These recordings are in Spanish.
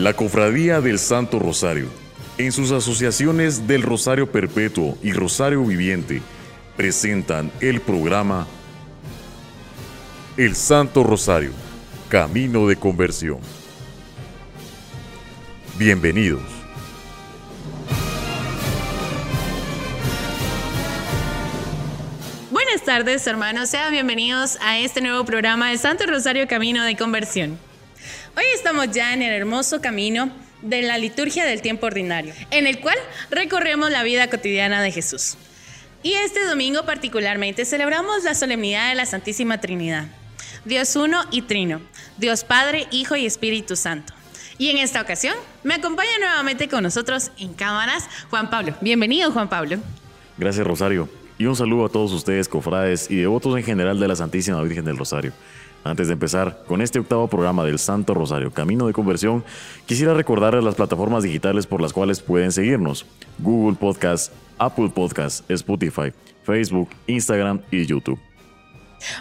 La Cofradía del Santo Rosario, en sus asociaciones del Rosario Perpetuo y Rosario Viviente, presentan el programa El Santo Rosario, Camino de Conversión. Bienvenidos. Buenas tardes, hermanos. Sean bienvenidos a este nuevo programa de Santo Rosario Camino de Conversión. Hoy estamos ya en el hermoso camino de la liturgia del tiempo ordinario, en el cual recorremos la vida cotidiana de Jesús. Y este domingo particularmente celebramos la solemnidad de la Santísima Trinidad. Dios uno y trino, Dios Padre, Hijo y Espíritu Santo. Y en esta ocasión me acompaña nuevamente con nosotros en cámaras Juan Pablo. Bienvenido Juan Pablo. Gracias Rosario. Y un saludo a todos ustedes, cofrades y devotos en general de la Santísima Virgen del Rosario. Antes de empezar con este octavo programa del Santo Rosario Camino de Conversión, quisiera recordarles las plataformas digitales por las cuales pueden seguirnos. Google Podcast, Apple Podcast, Spotify, Facebook, Instagram y YouTube.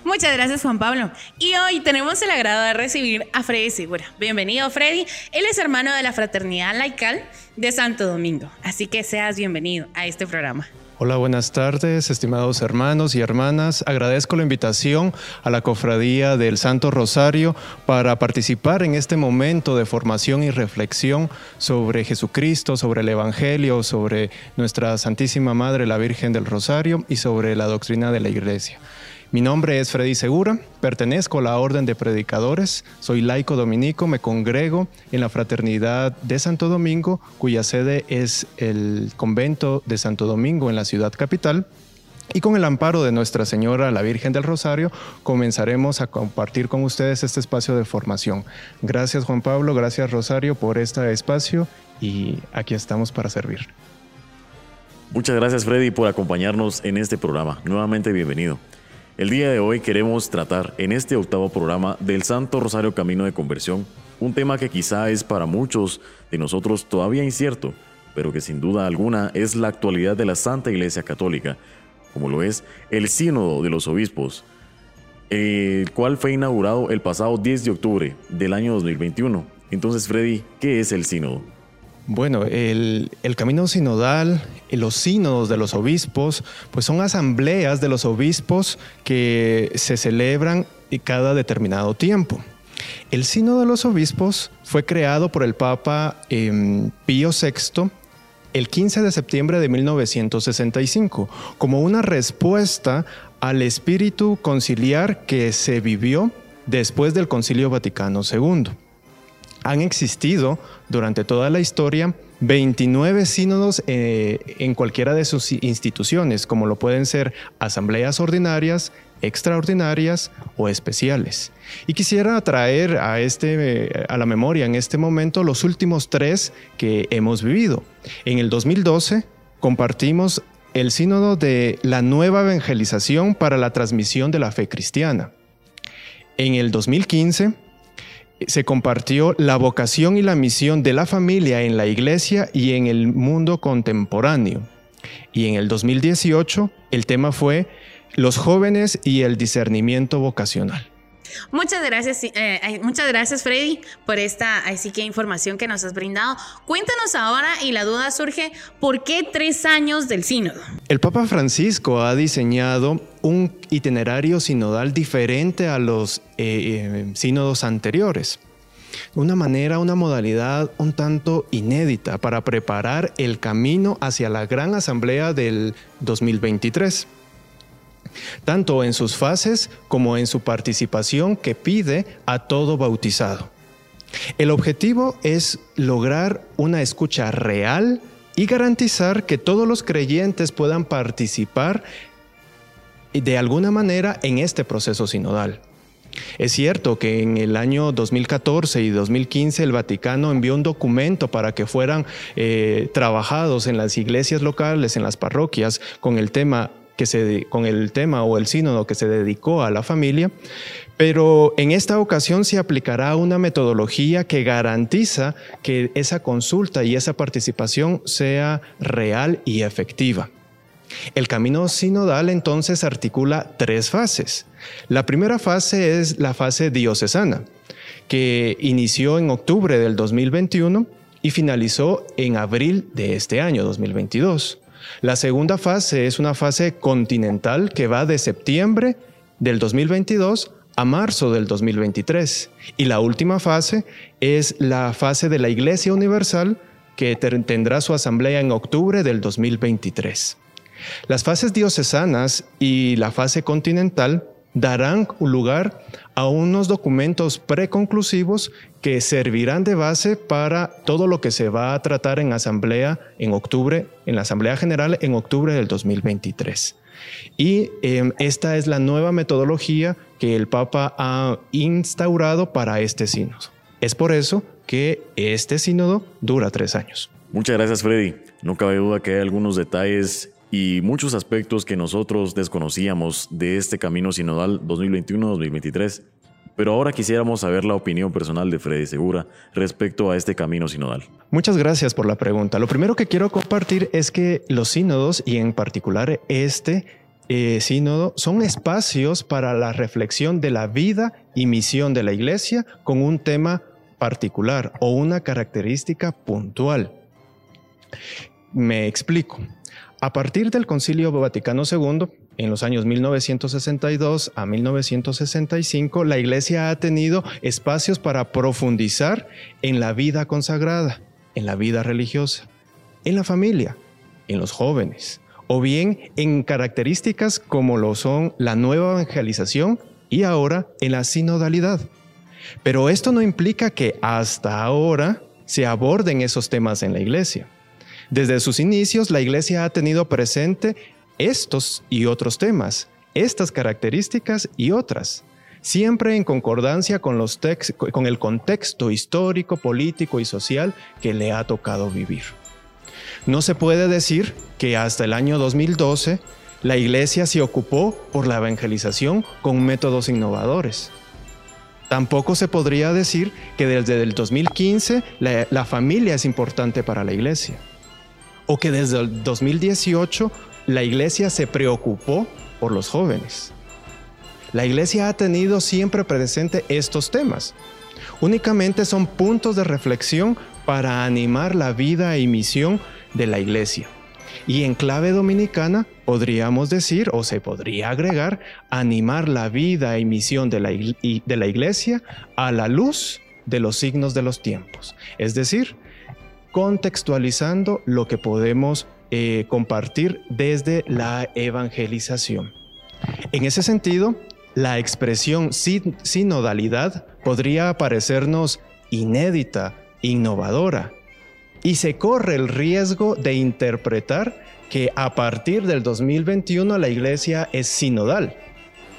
Muchas gracias Juan Pablo. Y hoy tenemos el agrado de recibir a Freddy Segura. Bienvenido Freddy. Él es hermano de la Fraternidad Laical de Santo Domingo. Así que seas bienvenido a este programa. Hola, buenas tardes, estimados hermanos y hermanas. Agradezco la invitación a la Cofradía del Santo Rosario para participar en este momento de formación y reflexión sobre Jesucristo, sobre el Evangelio, sobre nuestra Santísima Madre, la Virgen del Rosario y sobre la doctrina de la Iglesia. Mi nombre es Freddy Segura, pertenezco a la Orden de Predicadores, soy laico dominico, me congrego en la Fraternidad de Santo Domingo, cuya sede es el convento de Santo Domingo en la ciudad capital. Y con el amparo de Nuestra Señora, la Virgen del Rosario, comenzaremos a compartir con ustedes este espacio de formación. Gracias Juan Pablo, gracias Rosario por este espacio y aquí estamos para servir. Muchas gracias Freddy por acompañarnos en este programa. Nuevamente bienvenido. El día de hoy queremos tratar en este octavo programa del Santo Rosario Camino de Conversión, un tema que quizá es para muchos de nosotros todavía incierto, pero que sin duda alguna es la actualidad de la Santa Iglesia Católica, como lo es el Sínodo de los Obispos, el cual fue inaugurado el pasado 10 de octubre del año 2021. Entonces, Freddy, ¿qué es el Sínodo? Bueno, el, camino sinodal, los sínodos de los obispos, pues son asambleas de los obispos que se celebran cada determinado tiempo. El sínodo de los obispos fue creado por el Papa em, Pío VI el 15 de septiembre de 1965 como una respuesta al espíritu conciliar que se vivió después del Concilio Vaticano II han existido durante toda la historia 29 sínodos eh, en cualquiera de sus instituciones, como lo pueden ser asambleas ordinarias, extraordinarias o especiales. Y quisiera traer a, este, a la memoria en este momento los últimos tres que hemos vivido. En el 2012 compartimos el sínodo de la nueva evangelización para la transmisión de la fe cristiana. En el 2015 se compartió la vocación y la misión de la familia en la iglesia y en el mundo contemporáneo. Y en el 2018 el tema fue los jóvenes y el discernimiento vocacional. Muchas gracias, eh, muchas gracias Freddy por esta así que información que nos has brindado. Cuéntanos ahora y la duda surge, ¿por qué tres años del sínodo? El Papa Francisco ha diseñado un itinerario sinodal diferente a los eh, eh, sínodos anteriores. Una manera, una modalidad un tanto inédita para preparar el camino hacia la gran asamblea del 2023 tanto en sus fases como en su participación que pide a todo bautizado. El objetivo es lograr una escucha real y garantizar que todos los creyentes puedan participar de alguna manera en este proceso sinodal. Es cierto que en el año 2014 y 2015 el Vaticano envió un documento para que fueran eh, trabajados en las iglesias locales, en las parroquias, con el tema que se, con el tema o el sínodo que se dedicó a la familia, pero en esta ocasión se aplicará una metodología que garantiza que esa consulta y esa participación sea real y efectiva. El camino sinodal entonces articula tres fases. La primera fase es la fase diocesana, que inició en octubre del 2021 y finalizó en abril de este año 2022. La segunda fase es una fase continental que va de septiembre del 2022 a marzo del 2023. Y la última fase es la fase de la Iglesia Universal que tendrá su asamblea en octubre del 2023. Las fases diocesanas y la fase continental darán lugar a unos documentos preconclusivos que servirán de base para todo lo que se va a tratar en asamblea en octubre, en la asamblea general en octubre del 2023. Y em, esta es la nueva metodología que el Papa ha instaurado para este sínodo. Es por eso que este sínodo dura tres años. Muchas gracias, Freddy. No cabe duda que hay algunos detalles y muchos aspectos que nosotros desconocíamos de este camino sinodal 2021-2023. Pero ahora quisiéramos saber la opinión personal de Freddy Segura respecto a este camino sinodal. Muchas gracias por la pregunta. Lo primero que quiero compartir es que los sínodos, y en particular este eh, sínodo, son espacios para la reflexión de la vida y misión de la Iglesia con un tema particular o una característica puntual. Me explico. A partir del Concilio Vaticano II, en los años 1962 a 1965, la Iglesia ha tenido espacios para profundizar en la vida consagrada, en la vida religiosa, en la familia, en los jóvenes, o bien en características como lo son la nueva evangelización y ahora en la sinodalidad. Pero esto no implica que hasta ahora se aborden esos temas en la Iglesia. Desde sus inicios, la Iglesia ha tenido presente estos y otros temas, estas características y otras, siempre en concordancia con, los con el contexto histórico, político y social que le ha tocado vivir. No se puede decir que hasta el año 2012 la Iglesia se ocupó por la evangelización con métodos innovadores. Tampoco se podría decir que desde el 2015 la familia es importante para la Iglesia o que desde el 2018 la iglesia se preocupó por los jóvenes. La iglesia ha tenido siempre presente estos temas. Únicamente son puntos de reflexión para animar la vida y misión de la iglesia. Y en clave dominicana podríamos decir, o se podría agregar, animar la vida y misión de la, de la iglesia a la luz de los signos de los tiempos. Es decir, contextualizando lo que podemos eh, compartir desde la evangelización. En ese sentido, la expresión sinodalidad podría parecernos inédita, innovadora, y se corre el riesgo de interpretar que a partir del 2021 la iglesia es sinodal.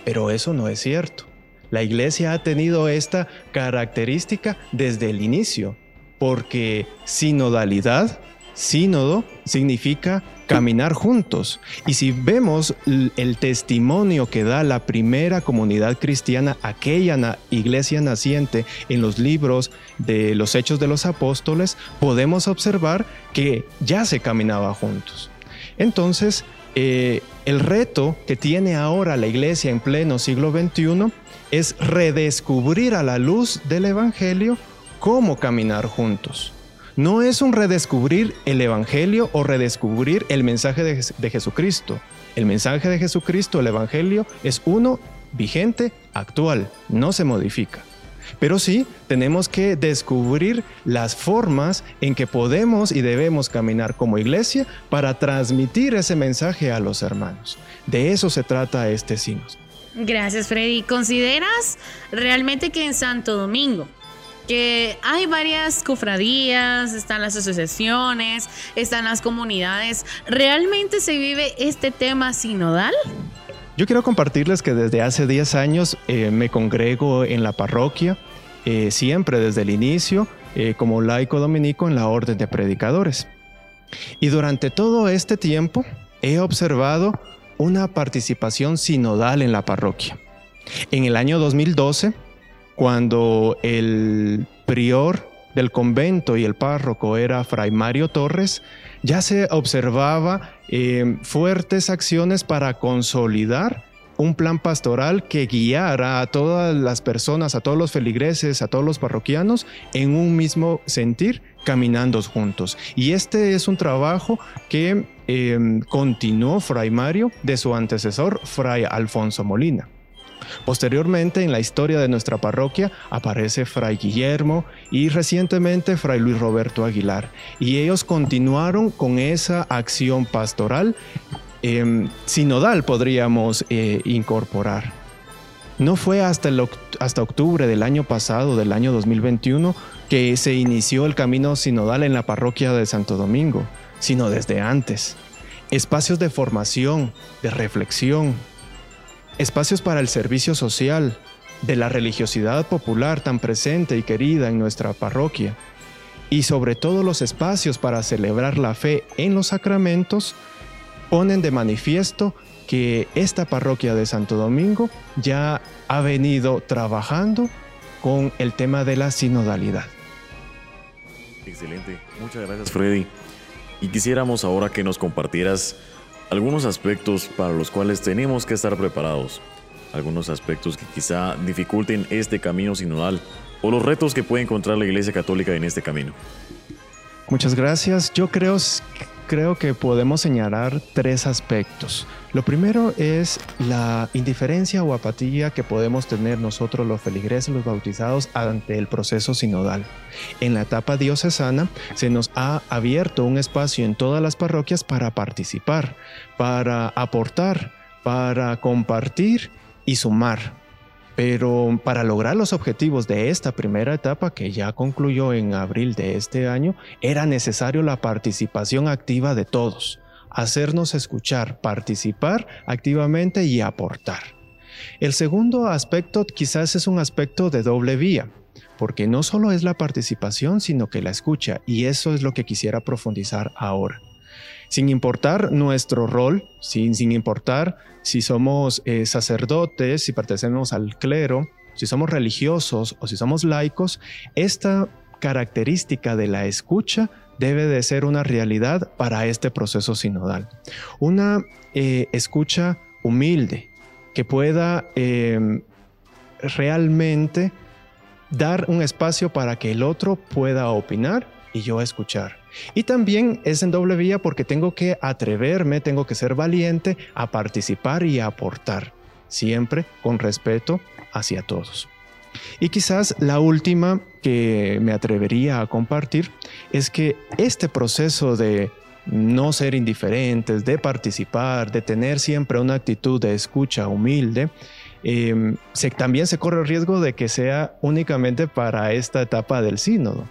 Pero eso no es cierto. La iglesia ha tenido esta característica desde el inicio porque sinodalidad, sínodo, significa caminar juntos. Y si vemos el testimonio que da la primera comunidad cristiana, aquella iglesia naciente en los libros de los Hechos de los Apóstoles, podemos observar que ya se caminaba juntos. Entonces, eh, el reto que tiene ahora la iglesia en pleno siglo XXI es redescubrir a la luz del Evangelio cómo caminar juntos. No es un redescubrir el Evangelio o redescubrir el mensaje de, Jesucristo. El mensaje de Jesucristo, el Evangelio, es uno vigente, actual, no se modifica. Pero sí tenemos que descubrir las formas en que podemos y debemos caminar como iglesia para transmitir ese mensaje a los hermanos. De eso se trata este signo. Gracias, Freddy. ¿Consideras realmente que en Santo Domingo que hay varias cofradías, están las asociaciones, están las comunidades. ¿Realmente se vive este tema sinodal? Yo quiero compartirles que desde hace 10 años eh, me congrego en la parroquia, eh, siempre desde el inicio, eh, como laico dominico en la orden de predicadores. Y durante todo este tiempo he observado una participación sinodal en la parroquia. En el año 2012, cuando el prior del convento y el párroco era Fray Mario Torres, ya se observaba eh, fuertes acciones para consolidar un plan pastoral que guiara a todas las personas, a todos los feligreses, a todos los parroquianos en un mismo sentir, caminando juntos. Y este es un trabajo que em, continuó Fray Mario de su antecesor, Fray Alfonso Molina. Posteriormente, en la historia de nuestra parroquia, aparece Fray Guillermo y recientemente Fray Luis Roberto Aguilar. Y ellos continuaron con esa acción pastoral Em, sinodal podríamos eh, incorporar. No fue hasta, hasta octubre del año pasado, del año 2021, que se inició el camino sinodal en la parroquia de Santo Domingo, sino desde antes. Espacios de formación, de reflexión, espacios para el servicio social, de la religiosidad popular tan presente y querida en nuestra parroquia, y sobre todo los espacios para celebrar la fe en los sacramentos ponen de manifiesto que esta parroquia de Santo Domingo ya ha venido trabajando con el tema de la sinodalidad. Excelente, muchas gracias Freddy. Y quisiéramos ahora que nos compartieras algunos aspectos para los cuales tenemos que estar preparados, algunos aspectos que quizá dificulten este camino sinodal o los retos que puede encontrar la Iglesia Católica en este camino. Muchas gracias. Yo creo creo que podemos señalar tres aspectos. Lo primero es la indiferencia o apatía que podemos tener nosotros los feligreses, los bautizados, ante el proceso sinodal. En la etapa diocesana se nos ha abierto un espacio en todas las parroquias para participar, para aportar, para compartir y sumar. Pero para lograr los objetivos de esta primera etapa, que ya concluyó en abril de este año, era necesario la participación activa de todos, hacernos escuchar, participar activamente y aportar. El segundo aspecto quizás es un aspecto de doble vía, porque no solo es la participación, sino que la escucha, y eso es lo que quisiera profundizar ahora sin importar nuestro rol, sin, sin importar si somos eh, sacerdotes, si pertenecemos al clero, si somos religiosos o si somos laicos, esta característica de la escucha debe de ser una realidad para este proceso sinodal. Una eh, escucha humilde que pueda em, realmente dar un espacio para que el otro pueda opinar y yo escuchar. Y también es en doble vía porque tengo que atreverme, tengo que ser valiente a participar y a aportar, siempre con respeto hacia todos. Y quizás la última que me atrevería a compartir es que este proceso de no ser indiferentes, de participar, de tener siempre una actitud de escucha humilde, eh, también se corre el riesgo de que sea únicamente para esta etapa del sínodo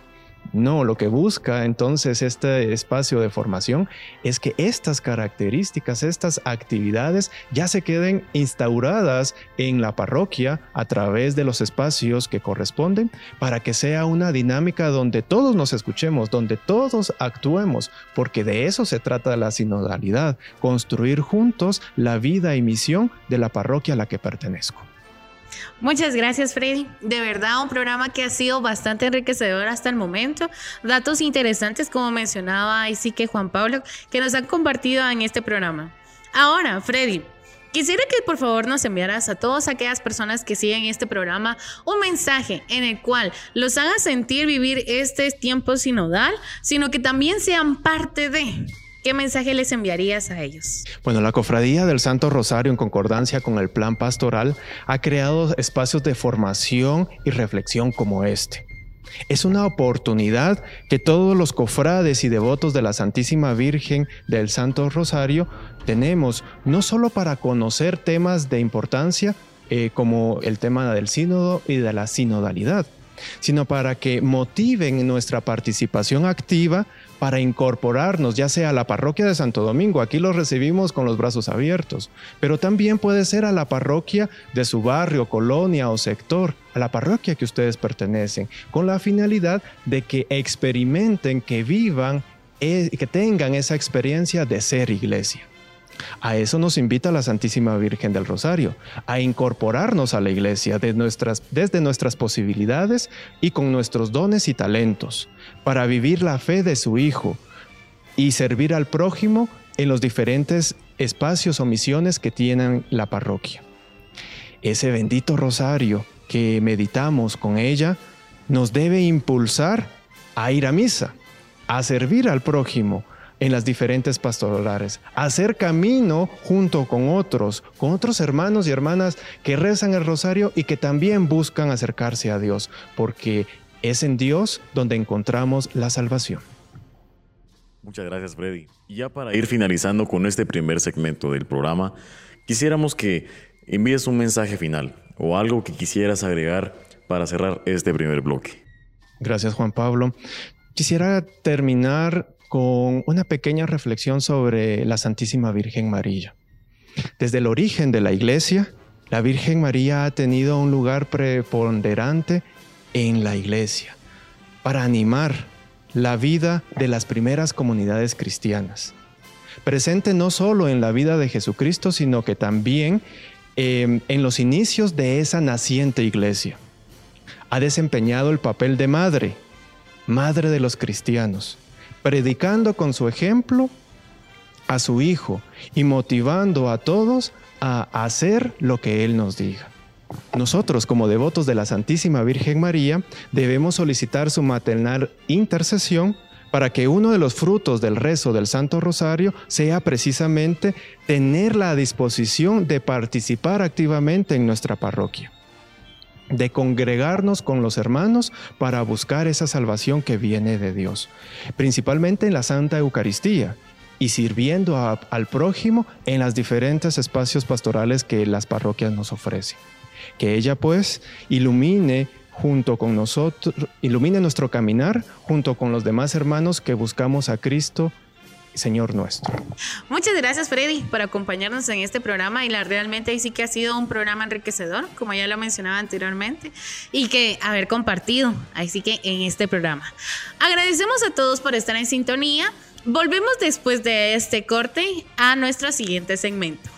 no, lo que busca entonces este espacio de formación es que estas características, estas actividades ya se queden instauradas en la parroquia a través de los espacios que corresponden para que sea una dinámica donde todos nos escuchemos, donde todos actuemos, porque de eso se trata la sinodalidad, construir juntos la vida y misión de la parroquia a la que pertenezco. Muchas gracias, Freddy. De verdad, un programa que ha sido bastante enriquecedor hasta el momento. Datos interesantes, como mencionaba ahí sí que Juan Pablo, que nos han compartido en este programa. Ahora, Freddy, Quisiera que por favor nos enviaras a todas aquellas personas que siguen este programa un mensaje en el cual los haga sentir vivir este tiempo sinodal, sino que también sean parte de ¿Qué mensaje les enviarías a ellos? Bueno, la Cofradía del Santo Rosario, en concordancia con el plan pastoral, ha creado espacios de formación y reflexión como este. Es una oportunidad que todos los cofrades y devotos de la Santísima Virgen del Santo Rosario tenemos, no solo para conocer temas de importancia eh, como el tema del sínodo y de la sinodalidad, sino para que motiven nuestra participación activa para incorporarnos, ya sea a la parroquia de Santo Domingo, aquí los recibimos con los brazos abiertos, pero también puede ser a la parroquia de su barrio, colonia o sector, a la parroquia que ustedes pertenecen, con la finalidad de que experimenten, que vivan, eh, que tengan esa experiencia de ser iglesia. A eso nos invita la Santísima Virgen del Rosario, a incorporarnos a la iglesia desde nuestras posibilidades y con nuestros dones y talentos, para vivir la fe de su Hijo y servir al prójimo en los diferentes espacios o misiones que tienen la parroquia. Ese bendito rosario que meditamos con ella nos debe impulsar a ir a misa, a servir al prójimo, en las diferentes pastorales, hacer camino junto con otros, con otros hermanos y hermanas que rezan el rosario y que también buscan acercarse a Dios, porque es en Dios donde encontramos la salvación. Muchas gracias, Freddy. Y ya para ir finalizando con este primer segmento del programa, quisiéramos que envíes un mensaje final o algo que quisieras agregar para cerrar este primer bloque. Gracias, Juan Pablo. Quisiera terminar con una pequeña reflexión sobre la Santísima Virgen María. Desde el origen de la Iglesia, la Virgen María ha tenido un lugar preponderante en la Iglesia para animar la vida de las primeras comunidades cristianas. Presente no solo en la vida de Jesucristo, sino que también em, en los inicios de esa naciente iglesia. Ha desempeñado el papel de madre, madre de los cristianos, predicando con su ejemplo a su Hijo y motivando a todos a hacer lo que Él nos diga. Nosotros, como devotos de la Santísima Virgen María, debemos solicitar su maternal intercesión para que uno de los frutos del rezo del Santo Rosario sea precisamente tener la disposición de participar activamente en nuestra parroquia de congregarnos con los hermanos para buscar esa salvación que viene de Dios, principalmente en la Santa Eucaristía y sirviendo al prójimo en los diferentes espacios pastorales que las parroquias nos ofrecen. Que ella pues ilumine junto con nosotros, ilumine nuestro caminar junto con los demás hermanos que buscamos a Cristo Señor nuestro. Muchas gracias Freddy por acompañarnos en este programa y la, realmente sí que ha sido un programa enriquecedor, como ya lo mencionaba anteriormente, y que haber compartido, así que en este programa. Agradecemos a todos por estar en sintonía. Volvemos después de este corte a nuestro siguiente segmento.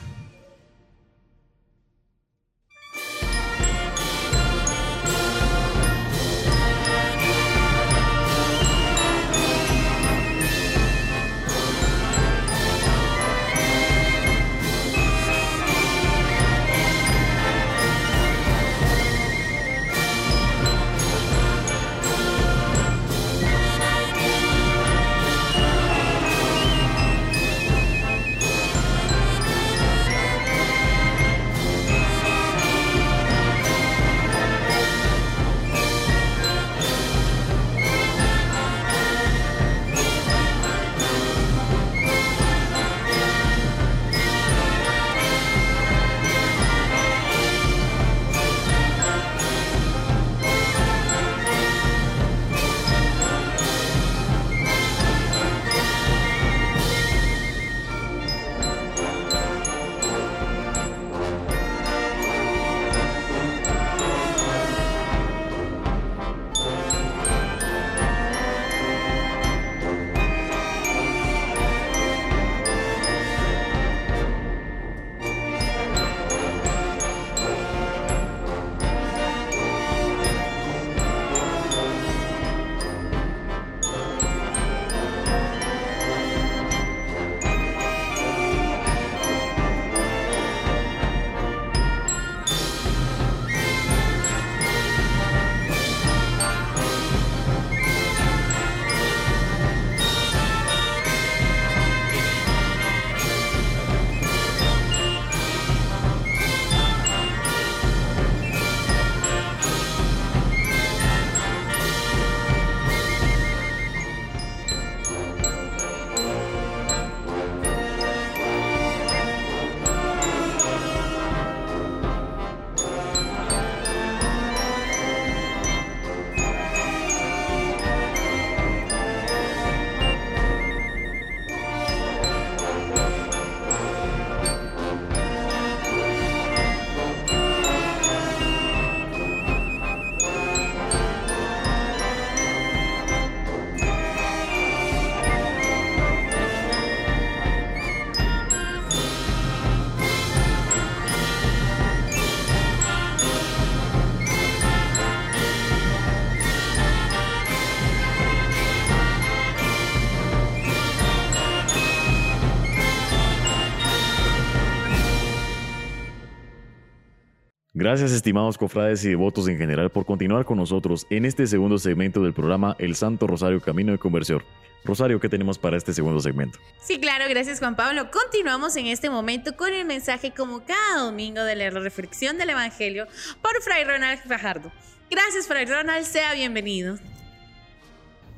Gracias estimados cofrades y devotos en general por continuar con nosotros en este segundo segmento del programa El Santo Rosario Camino de Conversión. Rosario, ¿qué tenemos para este segundo segmento? Sí, claro, gracias Juan Pablo. Continuamos en este momento con el mensaje como cada domingo de la reflexión del Evangelio por Fray Ronald Fajardo. Gracias Fray Ronald, sea bienvenido.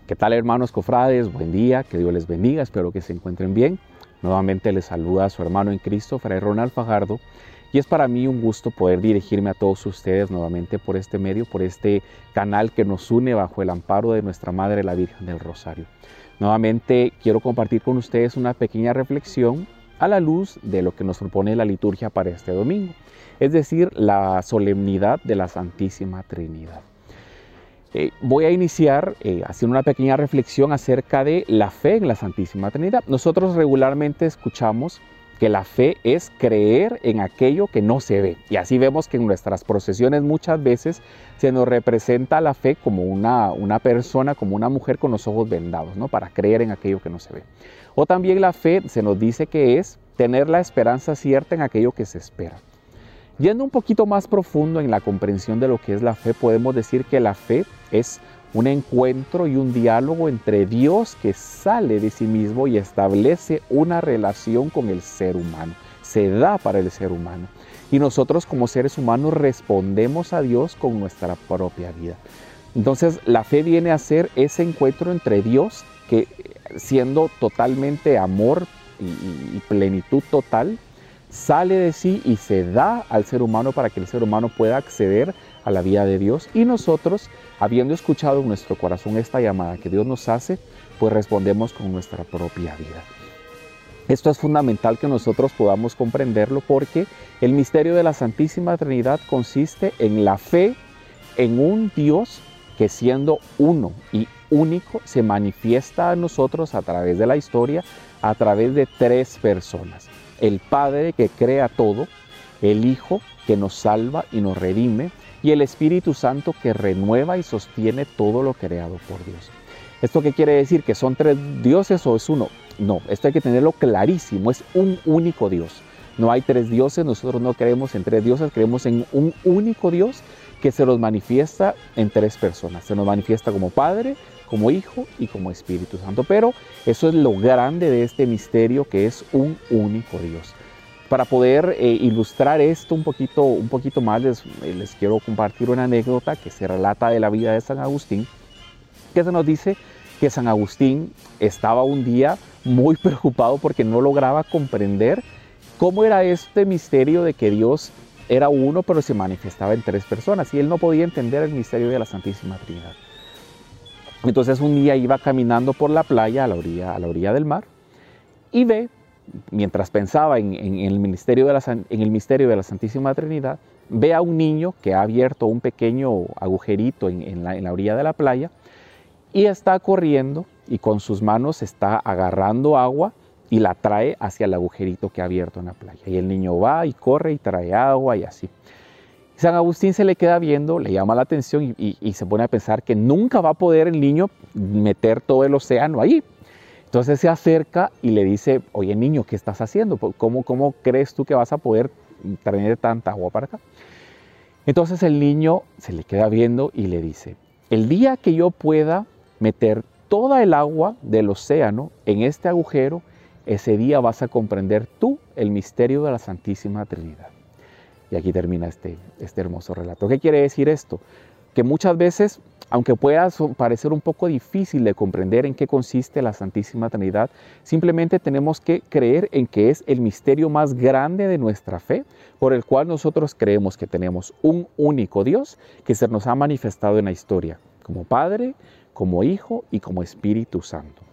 ¿Qué tal hermanos cofrades? Buen día, que Dios les bendiga, espero que se encuentren bien. Nuevamente les saluda a su hermano en Cristo, Fray Ronald Fajardo, y es para mí un gusto poder dirigirme a todos ustedes nuevamente por este medio, por este canal que nos une bajo el amparo de nuestra Madre la Virgen del Rosario. Nuevamente quiero compartir con ustedes una pequeña reflexión a la luz de lo que nos propone la liturgia para este domingo, es decir, la solemnidad de la Santísima Trinidad. Eh, voy a iniciar eh, haciendo una pequeña reflexión acerca de la fe en la Santísima Trinidad. Nosotros regularmente escuchamos que la fe es creer en aquello que no se ve. Y así vemos que en nuestras procesiones muchas veces se nos representa la fe como una, una persona, como una mujer con los ojos vendados, ¿no? Para creer en aquello que no se ve. O también la fe se nos dice que es tener la esperanza cierta en aquello que se espera. Yendo un poquito más profundo en la comprensión de lo que es la fe, podemos decir que la fe es un encuentro y un diálogo entre Dios que sale de sí mismo y establece una relación con el ser humano. Se da para el ser humano. Y nosotros como seres humanos respondemos a Dios con nuestra propia vida. Entonces la fe viene a ser ese encuentro entre Dios que siendo totalmente amor y, plenitud total, sale de sí y se da al ser humano para que el ser humano pueda acceder a la vida de Dios y nosotros, habiendo escuchado en nuestro corazón esta llamada que Dios nos hace, pues respondemos con nuestra propia vida. Esto es fundamental que nosotros podamos comprenderlo porque el misterio de la Santísima Trinidad consiste en la fe en un Dios que siendo uno y único se manifiesta a nosotros a través de la historia, a través de tres personas. El Padre que crea todo, el Hijo que nos salva y nos redime, y el Espíritu Santo que renueva y sostiene todo lo creado por Dios. ¿Esto qué quiere decir? ¿Que son tres dioses o es uno? No, esto hay que tenerlo clarísimo, es un único Dios. No hay tres dioses, nosotros no creemos en tres dioses, creemos en un único Dios que se nos manifiesta en tres personas. Se nos manifiesta como Padre, como Hijo y como Espíritu Santo. Pero eso es lo grande de este misterio que es un único Dios para poder eh, ilustrar esto un poquito, un poquito más, les, les, quiero compartir una anécdota que se relata de la vida de San Agustín, que se nos dice que San Agustín estaba un día muy preocupado porque no lograba comprender cómo era este misterio de que Dios era uno pero se manifestaba en tres personas y él no podía entender el misterio de la Santísima Trinidad. Entonces un día iba caminando por la playa a la orilla, a la orilla del mar y ve mientras pensaba en, el misterio de la, en el misterio de la Santísima Trinidad, ve a un niño que ha abierto un pequeño agujerito en, la, orilla de la playa y está corriendo y con sus manos está agarrando agua y la trae hacia el agujerito que ha abierto en la playa. Y el niño va y corre y trae agua y así. San Agustín se le queda viendo, le llama la atención y, se pone a pensar que nunca va a poder el niño meter todo el océano ahí, entonces se acerca y le dice, oye niño, ¿qué estás haciendo? ¿Cómo, ¿Cómo crees tú que vas a poder traer tanta agua para acá? Entonces el niño se le queda viendo y le dice, el día que yo pueda meter toda el agua del océano en este agujero, ese día vas a comprender tú el misterio de la Santísima Trinidad. Y aquí termina este, este hermoso relato. ¿Qué quiere decir esto? Que muchas veces aunque pueda parecer un poco difícil de comprender en qué consiste la Santísima Trinidad, simplemente tenemos que creer en que es el misterio más grande de nuestra fe, por el cual nosotros creemos que tenemos un único Dios que se nos ha manifestado en la historia, como Padre, como Hijo y como Espíritu Santo.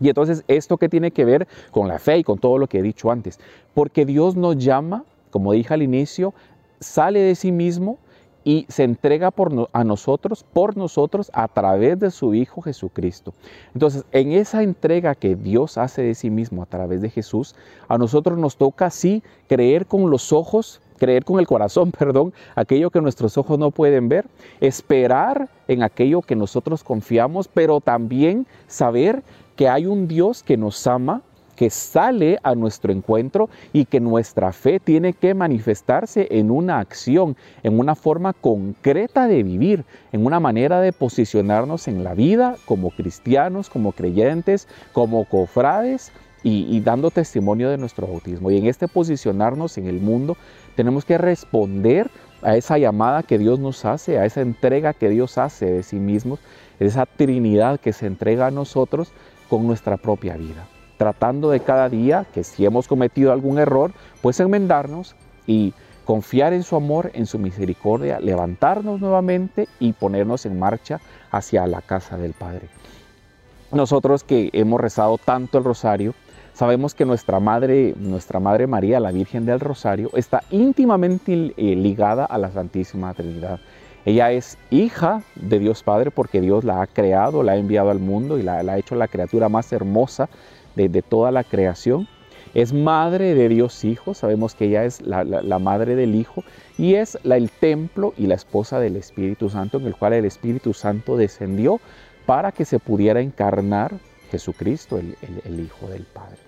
Y entonces, ¿esto qué tiene que ver con la fe y con todo lo que he dicho antes? Porque Dios nos llama, como dije al inicio, sale de sí mismo y se entrega a nosotros, por nosotros, a través de su Hijo Jesucristo. Entonces, en esa entrega que Dios hace de sí mismo a través de Jesús, a nosotros nos toca sí creer con los ojos, creer con el corazón, perdón, aquello que nuestros ojos no pueden ver, esperar en aquello que nosotros confiamos, pero también saber que hay un Dios que nos ama que sale a nuestro encuentro y que nuestra fe tiene que manifestarse en una acción, en una forma concreta de vivir, en una manera de posicionarnos en la vida como cristianos, como creyentes, como cofrades y, dando testimonio de nuestro bautismo. Y en este posicionarnos en el mundo tenemos que responder a esa llamada que Dios nos hace, a esa entrega que Dios hace de sí mismo, esa Trinidad que se entrega a nosotros con nuestra propia vida. Tratando de cada día que si hemos cometido algún error, pues enmendarnos y confiar en su amor, en su misericordia, levantarnos nuevamente y ponernos en marcha hacia la casa del Padre. Nosotros que hemos rezado tanto el rosario, Sabemos que nuestra madre, nuestra madre María, la Virgen del Rosario, está íntimamente eh, ligada a la Santísima Trinidad. Ella es hija de Dios Padre porque Dios la ha creado, la ha enviado al mundo y la, ha hecho la criatura más hermosa de, toda la creación. Es madre de Dios Hijo, sabemos que ella es la, madre del Hijo y es el templo y la esposa del Espíritu Santo en el cual el Espíritu Santo descendió para que se pudiera encarnar Jesucristo, el Hijo del Padre.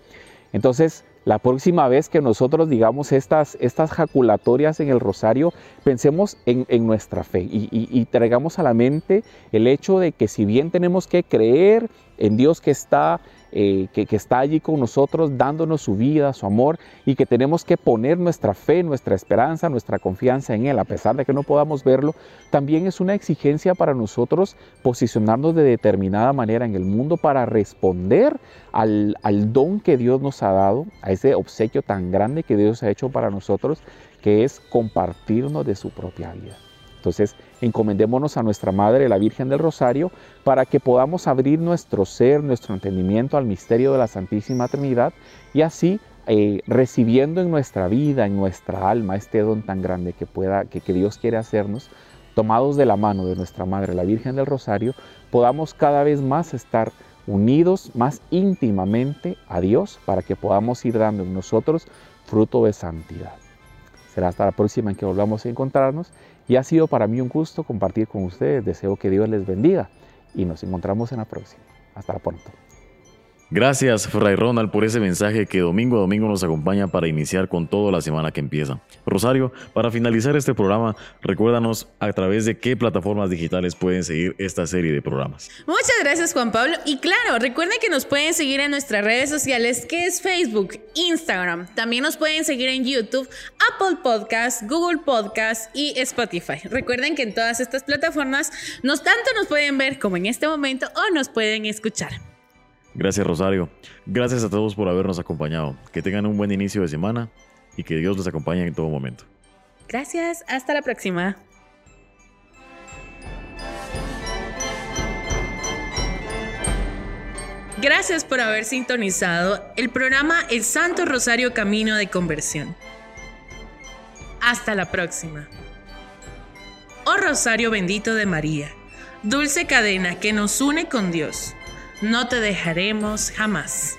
Entonces, la próxima vez que nosotros digamos estas, estas jaculatorias en el rosario, pensemos en, nuestra fe y, y, traigamos a la mente el hecho de que si bien tenemos que creer en Dios que está eh, que, está allí con nosotros dándonos su vida, su amor y que tenemos que poner nuestra fe, nuestra esperanza, nuestra confianza en Él, a pesar de que no podamos verlo, también es una exigencia para nosotros posicionarnos de determinada manera en el mundo para responder al, al don que Dios nos ha dado, a ese obsequio tan grande que Dios ha hecho para nosotros, que es compartirnos de su propia vida. Entonces, encomendémonos a nuestra Madre, la Virgen del Rosario, para que podamos abrir nuestro ser, nuestro entendimiento al misterio de la Santísima Trinidad y así eh, recibiendo en nuestra vida, en nuestra alma, este don tan grande que, pueda, que, que Dios quiere hacernos, tomados de la mano de nuestra Madre, la Virgen del Rosario, podamos cada vez más estar unidos más íntimamente a Dios para que podamos ir dando en nosotros fruto de santidad. Será hasta la próxima en que volvamos a encontrarnos y ha sido para mí un gusto compartir con ustedes. Deseo que Dios les bendiga y nos encontramos en la próxima. Hasta pronto. Gracias, Fray Ronald, por ese mensaje que domingo a domingo nos acompaña para iniciar con toda la semana que empieza. Rosario, para finalizar este programa, recuérdanos a través de qué plataformas digitales pueden seguir esta serie de programas. Muchas gracias, Juan Pablo. Y claro, recuerden que nos pueden seguir en nuestras redes sociales, que es Facebook, Instagram. También nos pueden seguir en YouTube, Apple Podcasts, Google Podcasts y Spotify. Recuerden que en todas estas plataformas, nos tanto nos pueden ver como en este momento o nos pueden escuchar. Gracias Rosario. Gracias a todos por habernos acompañado. Que tengan un buen inicio de semana y que Dios los acompañe en todo momento. Gracias. Hasta la próxima. Gracias por haber sintonizado el programa El Santo Rosario Camino de Conversión. Hasta la próxima. Oh Rosario bendito de María, dulce cadena que nos une con Dios no te dejaremos jamás.